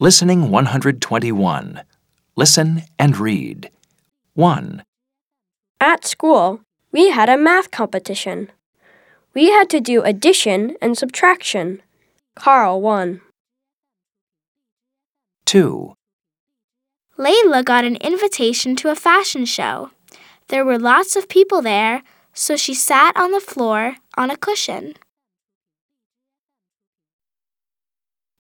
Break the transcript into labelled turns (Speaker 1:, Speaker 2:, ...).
Speaker 1: Listening 121. Listen and read. 1,
Speaker 2: At school, we had a math competition. We had to do addition and subtraction. Carl won.
Speaker 1: 2,
Speaker 3: Layla got an invitation to a fashion show. There were lots of people there, so she sat on the floor on a cushion.